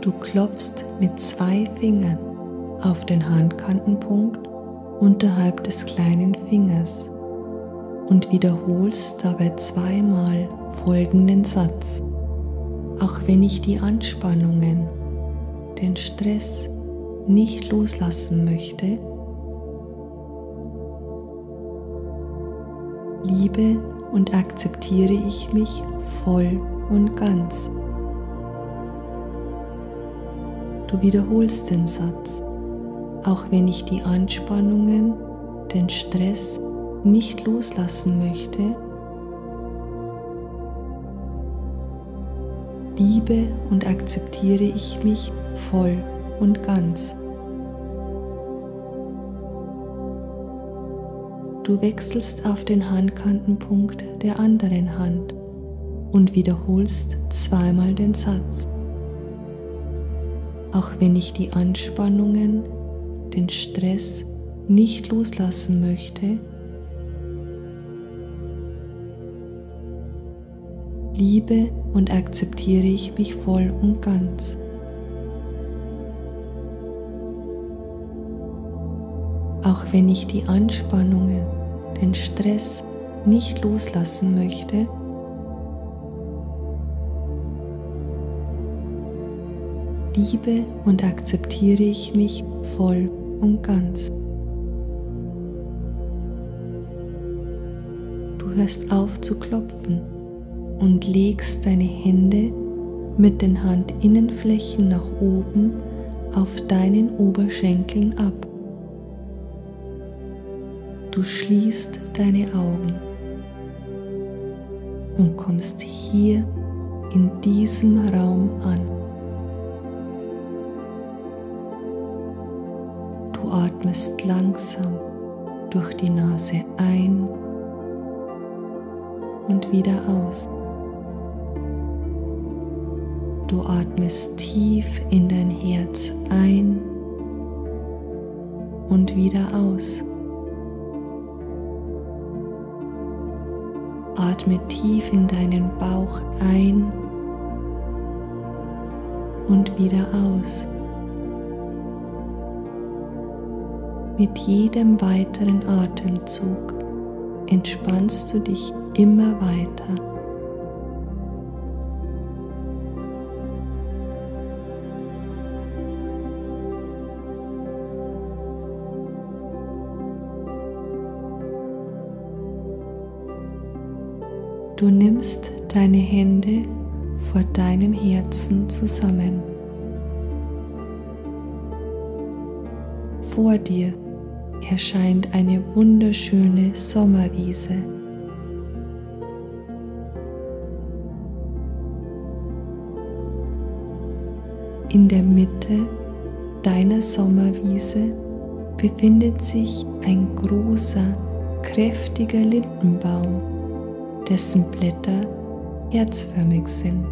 Du klopfst mit zwei Fingern auf den Handkantenpunkt unterhalb des kleinen Fingers und wiederholst dabei zweimal folgenden Satz. Auch wenn ich die Anspannungen, den Stress nicht loslassen möchte, liebe und akzeptiere ich mich voll und ganz. Du wiederholst den Satz, auch wenn ich die Anspannungen, den Stress nicht loslassen möchte, liebe und akzeptiere ich mich voll und ganz. Du wechselst auf den Handkantenpunkt der anderen Hand und wiederholst zweimal den Satz. Auch wenn ich die Anspannungen, den Stress nicht loslassen möchte, liebe und akzeptiere ich mich voll und ganz. Auch wenn ich die Anspannungen, den Stress nicht loslassen möchte, liebe und akzeptiere ich mich voll und ganz. Du hörst auf zu klopfen und legst deine Hände mit den Handinnenflächen nach oben auf deinen Oberschenkeln ab. Du schließt deine Augen und kommst hier in diesem Raum an. Atmest langsam durch die Nase ein und wieder aus. Du atmest tief in dein Herz ein und wieder aus. Atme tief in deinen Bauch ein und wieder aus. Mit jedem weiteren Atemzug entspannst du dich immer weiter. Du nimmst deine Hände vor deinem Herzen zusammen. Vor dir erscheint eine wunderschöne Sommerwiese. In der Mitte deiner Sommerwiese befindet sich ein großer, kräftiger Lindenbaum dessen Blätter herzförmig sind.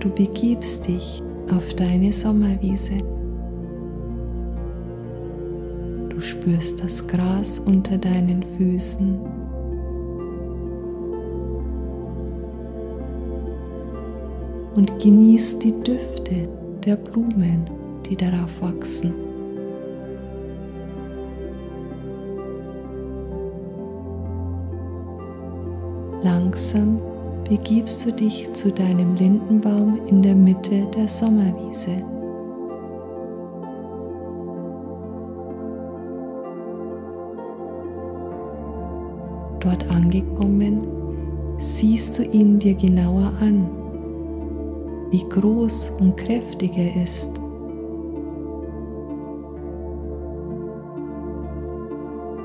Du begibst dich auf deine Sommerwiese. Du spürst das Gras unter deinen Füßen. Und genießt die Düfte der Blumen, die darauf wachsen. Langsam begibst du dich zu deinem Lindenbaum in der Mitte der Sommerwiese. Dort angekommen, siehst du ihn dir genauer an, wie groß und kräftig er ist.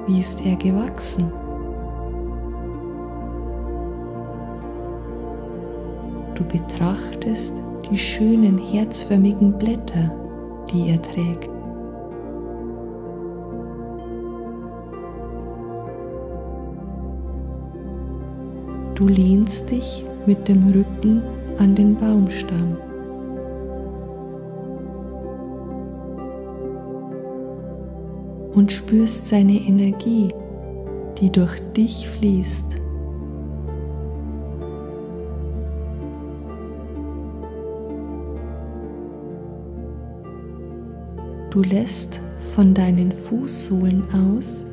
Wie ist er gewachsen? Du betrachtest die schönen herzförmigen Blätter, die er trägt. Du lehnst dich mit dem Rücken an den Baumstamm. Und spürst seine Energie, die durch dich fließt. Du lässt von deinen Fußsohlen aus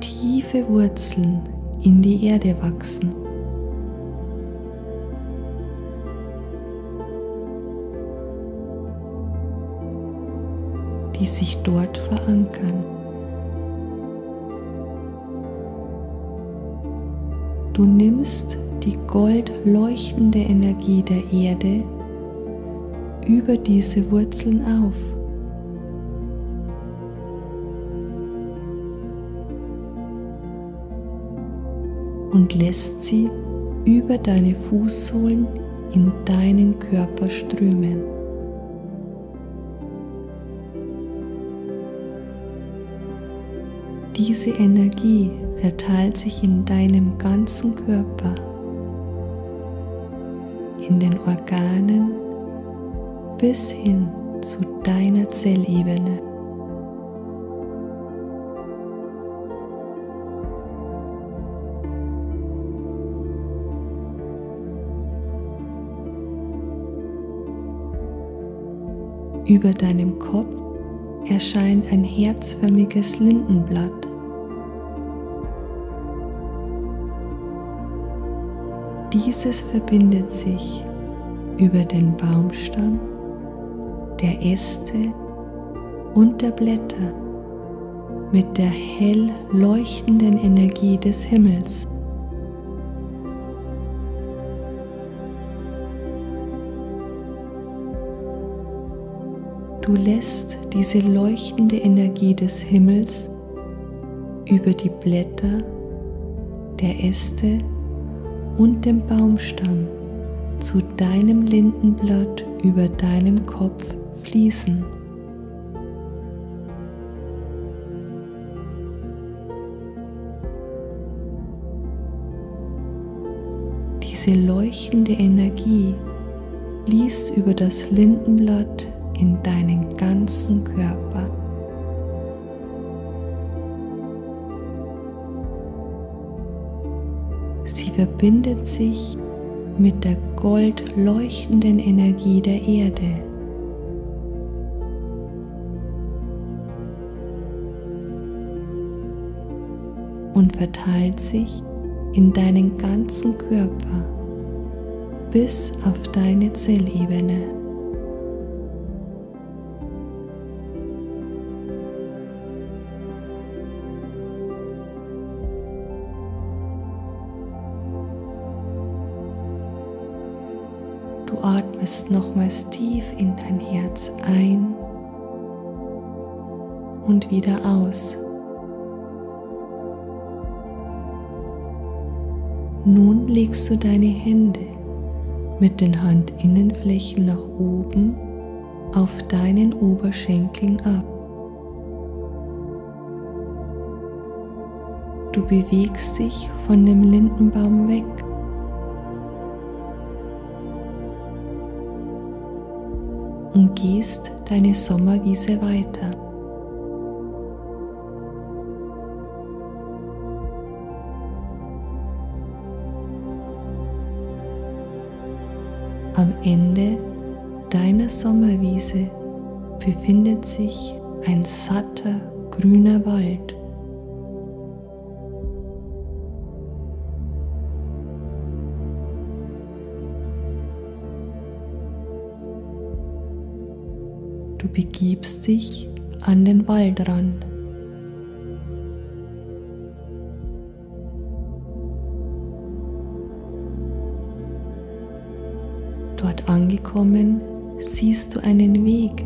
tiefe Wurzeln in die Erde wachsen. die sich dort verankern. Du nimmst die goldleuchtende Energie der Erde über diese Wurzeln auf. Und lässt sie über deine Fußsohlen in deinen Körper strömen. Diese Energie verteilt sich in deinem ganzen Körper, in den Organen bis hin zu deiner Zellebene. Über deinem Kopf erscheint ein herzförmiges Lindenblatt. Dieses verbindet sich über den Baumstamm, der Äste und der Blätter mit der hell leuchtenden Energie des Himmels. Du lässt diese leuchtende Energie des Himmels über die Blätter der Äste und dem Baumstamm zu deinem Lindenblatt über deinem Kopf fließen. Diese leuchtende Energie fließt über das Lindenblatt in deinen ganzen Körper. verbindet sich mit der goldleuchtenden Energie der Erde. Und verteilt sich in deinen ganzen Körper bis auf deine Zellebene. Atmest nochmals tief in dein Herz ein und wieder aus. Nun legst du deine Hände mit den Handinnenflächen nach oben auf deinen Oberschenkeln ab. Du bewegst dich von dem Lindenbaum weg und gehst deine Sommerwiese weiter. Am Ende deiner Sommerwiese befindet sich ein satter grüner Wald. Du begibst dich an den Waldrand. Dort angekommen siehst du einen Weg,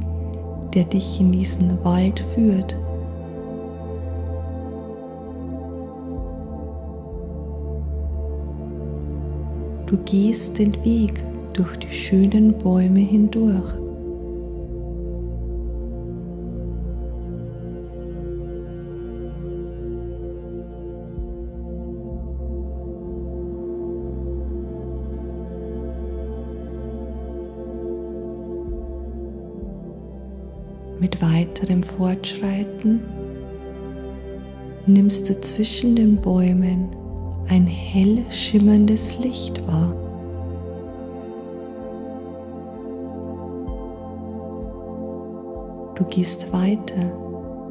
der dich in diesen Wald führt. Du gehst den Weg durch die schönen Bäume hindurch. Weiterem Fortschreiten nimmst du zwischen den Bäumen ein hell schimmerndes Licht wahr. Du Du gehst weiter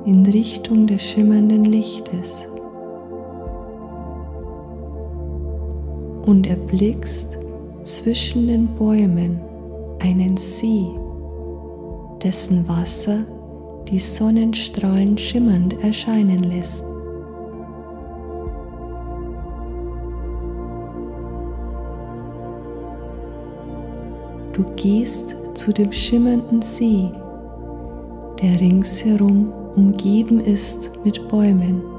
in Richtung des schimmernden Lichtes und erblickst zwischen den Bäumen einen See, dessen Wasser die Sonnenstrahlen schimmernd erscheinen lässt. Du gehst zu dem schimmernden See, der ringsherum umgeben ist mit Bäumen.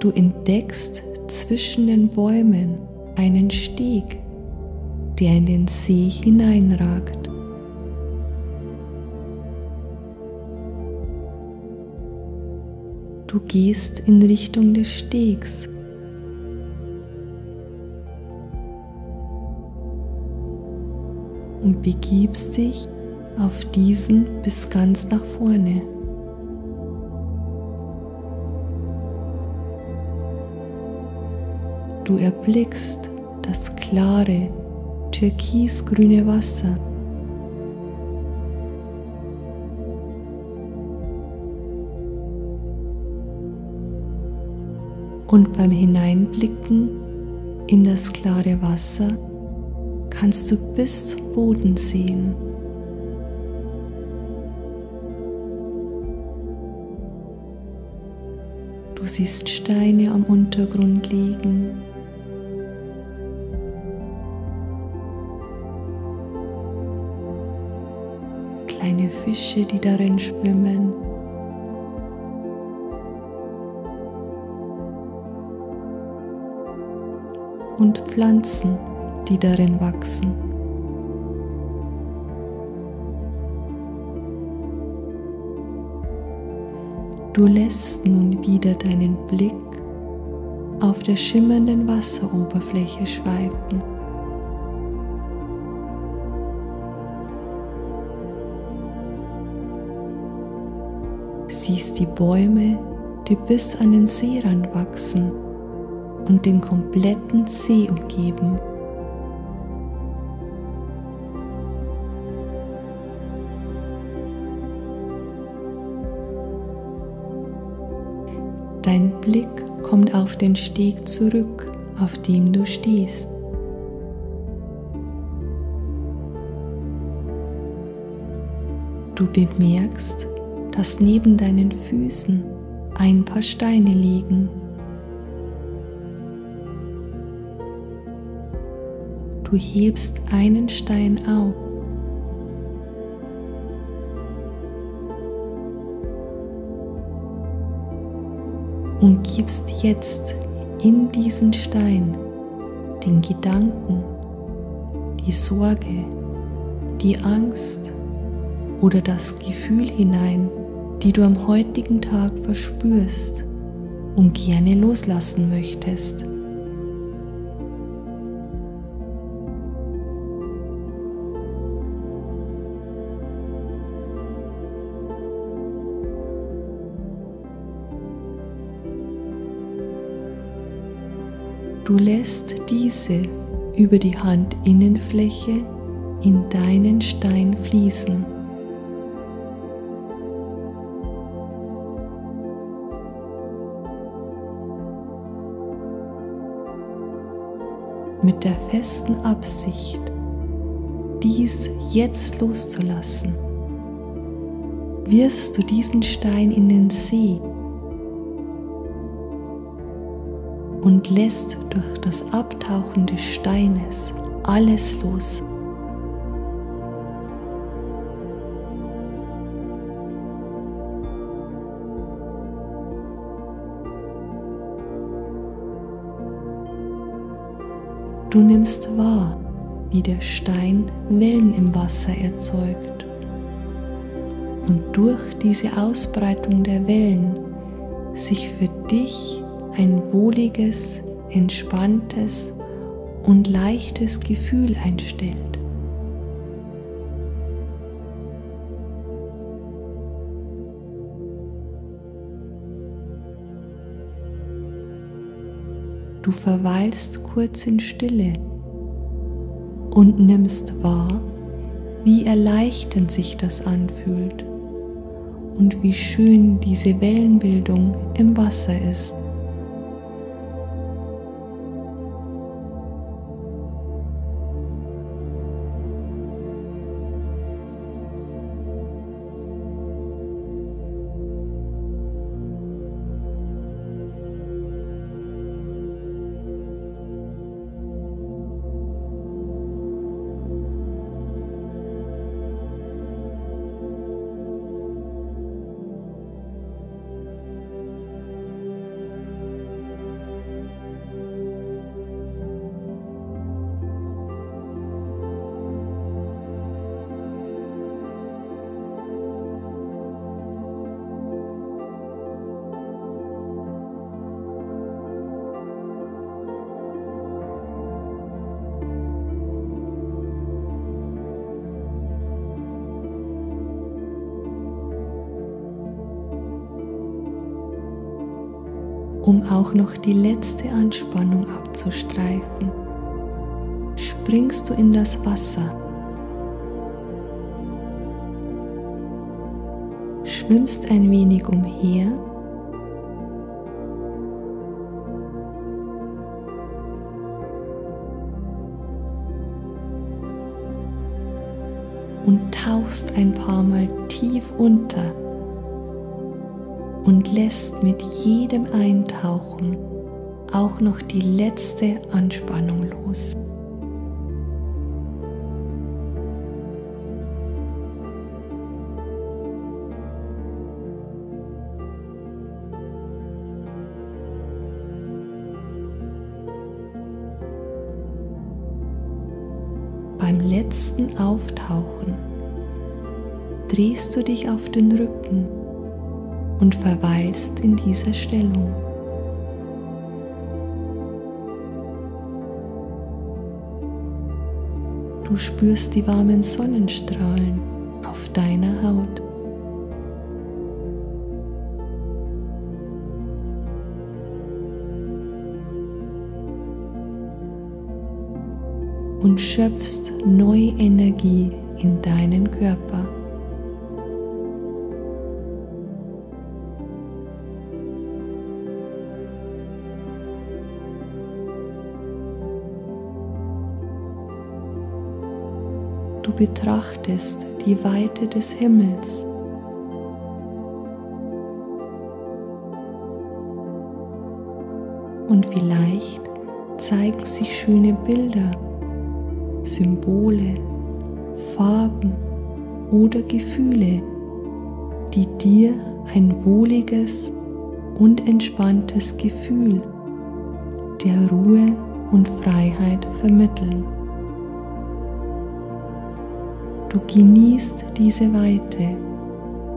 Du entdeckst zwischen den Bäumen einen Steg, der in den See hineinragt. Du gehst in Richtung des Stegs. Und begibst dich auf diesen bis ganz nach vorne. Du erblickst das klare, türkisgrüne Wasser. Und beim Hineinblicken in das klare Wasser kannst du bis zum Boden sehen. Du siehst Steine am Untergrund liegen. Kleine Fische, die darin schwimmen. Und Pflanzen, die darin wachsen. Du lässt nun wieder deinen Blick auf der schimmernden Wasseroberfläche schweifen. Siehst die Bäume, die bis an den Seerand wachsen und den kompletten See umgeben. Dein Blick kommt auf den Steg zurück, auf dem du stehst. Du bemerkst, dass neben deinen Füßen ein paar Steine liegen. Du hebst einen Stein auf. Und gibst jetzt in diesen Stein den Gedanken, die Sorge, die Angst oder das Gefühl hinein, die du am heutigen Tag verspürst und gerne loslassen möchtest. Du lässt diese über die Handinnenfläche in deinen Stein fließen. Mit der festen Absicht, dies jetzt loszulassen, wirfst du diesen Stein in den See und lässt durch das Abtauchen des Steines alles los. Du nimmst wahr, wie der Stein Wellen im Wasser erzeugt. Und durch diese Ausbreitung der Wellen sich für dich ein wohliges, entspanntes und leichtes Gefühl einstellt. Du verweilst kurz in Stille und nimmst wahr, wie erleichternd sich das anfühlt und wie schön diese Wellenbildung im Wasser ist. Um auch noch die letzte Anspannung abzustreifen, springst du in das Wasser, schwimmst ein wenig umher. Und tauchst ein paar Mal tief unter und lässt mit jedem Eintauchen auch noch die letzte Anspannung los. Beim letzten Auftauchen drehst du dich auf den Rücken und verweilst in dieser Stellung. Du spürst die warmen Sonnenstrahlen auf deiner Haut. Und schöpfst neue Energie in deinen Körper. Betrachtest die Weite des Himmels. Und vielleicht zeigen sich schöne Bilder, Symbole, Farben oder Gefühle, die dir ein wohliges und entspanntes Gefühl der Ruhe und Freiheit vermitteln. Du genießt diese Weite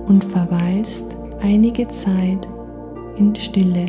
und verweilst einige Zeit in Stille.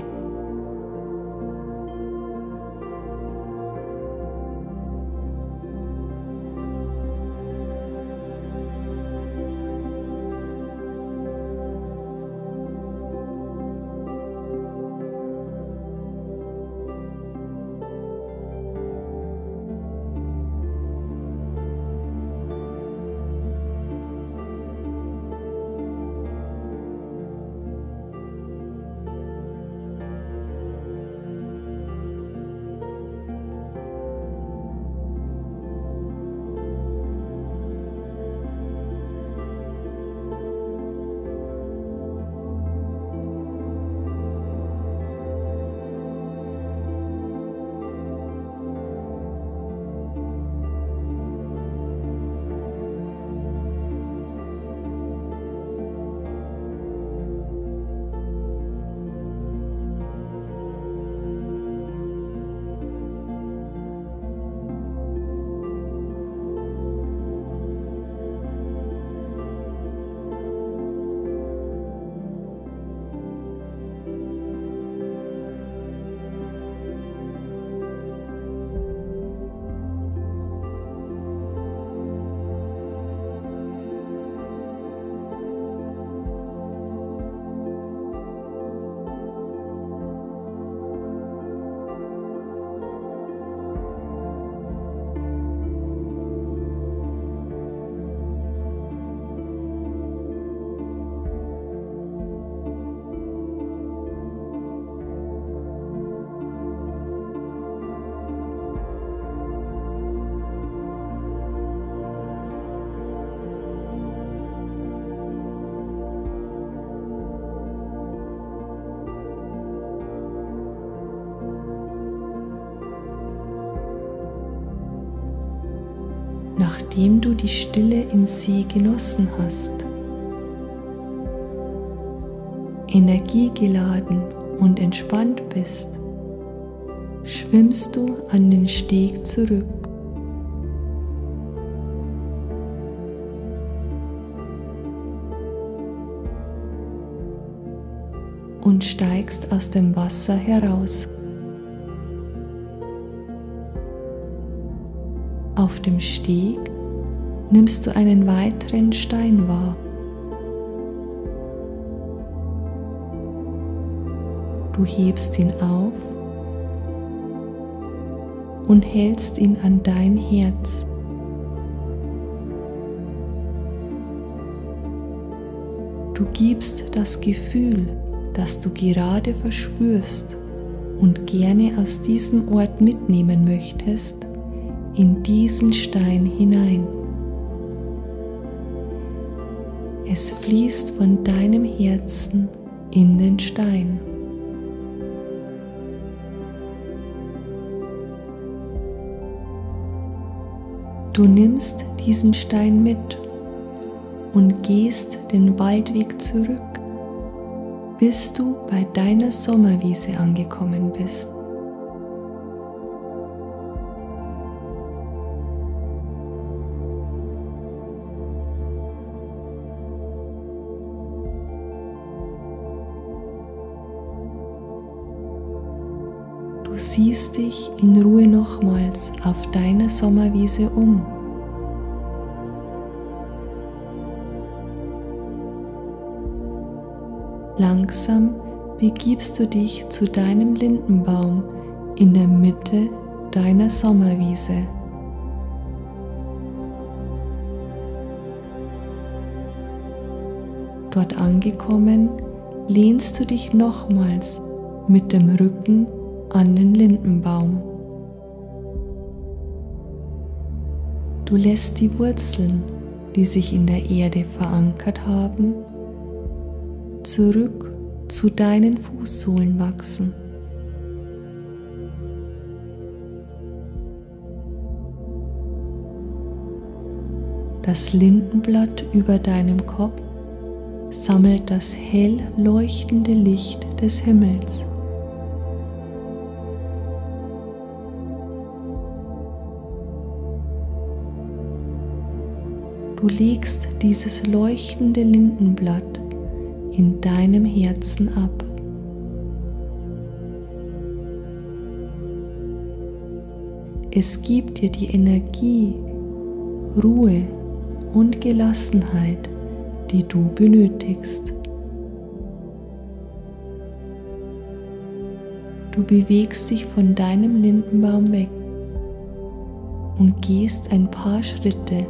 Nachdem du die Stille im See genossen hast. Energiegeladen und entspannt bist, schwimmst du an den Steg zurück. und steigst aus dem Wasser heraus. Dem Steg nimmst du einen weiteren Stein wahr. Du hebst ihn auf und hältst ihn an dein Herz. Du gibst das Gefühl, das du gerade verspürst und gerne aus diesem Ort mitnehmen möchtest, in diesen Stein hinein. Es fließt von deinem Herzen in den Stein. Du nimmst diesen Stein mit und gehst den Waldweg zurück, bis du bei deiner Sommerwiese angekommen bist. Du siehst dich in Ruhe nochmals auf deiner Sommerwiese um. Langsam begibst du dich zu deinem Lindenbaum in der Mitte deiner Sommerwiese. Dort angekommen, lehnst du dich nochmals mit dem Rücken an den Lindenbaum. Du lässt die Wurzeln, die sich in der Erde verankert haben, zurück zu deinen Fußsohlen wachsen. Das Lindenblatt über deinem Kopf sammelt das hell leuchtende Licht des Himmels. Du legst dieses leuchtende Lindenblatt in deinem Herzen ab. Es gibt dir die Energie, Ruhe und Gelassenheit, die du benötigst. Du bewegst dich von deinem Lindenbaum weg und gehst ein paar Schritte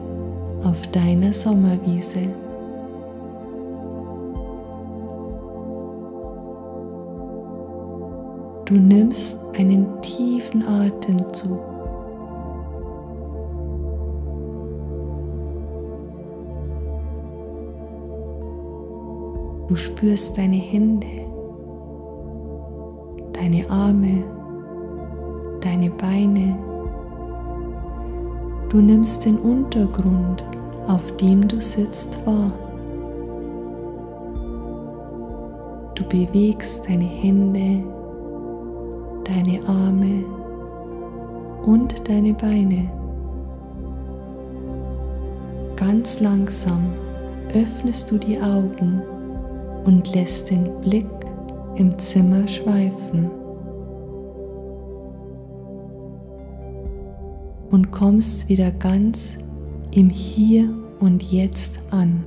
auf deiner Sommerwiese. Du nimmst einen tiefen Atemzug. Du spürst deine Hände, deine Arme, deine Beine. Du nimmst den Untergrund auf dem du sitzt, wahr. Du bewegst deine Hände, deine Arme und deine Beine. Ganz langsam öffnest du die Augen und lässt den Blick im Zimmer schweifen. Und kommst wieder ganz im Hier und Jetzt an.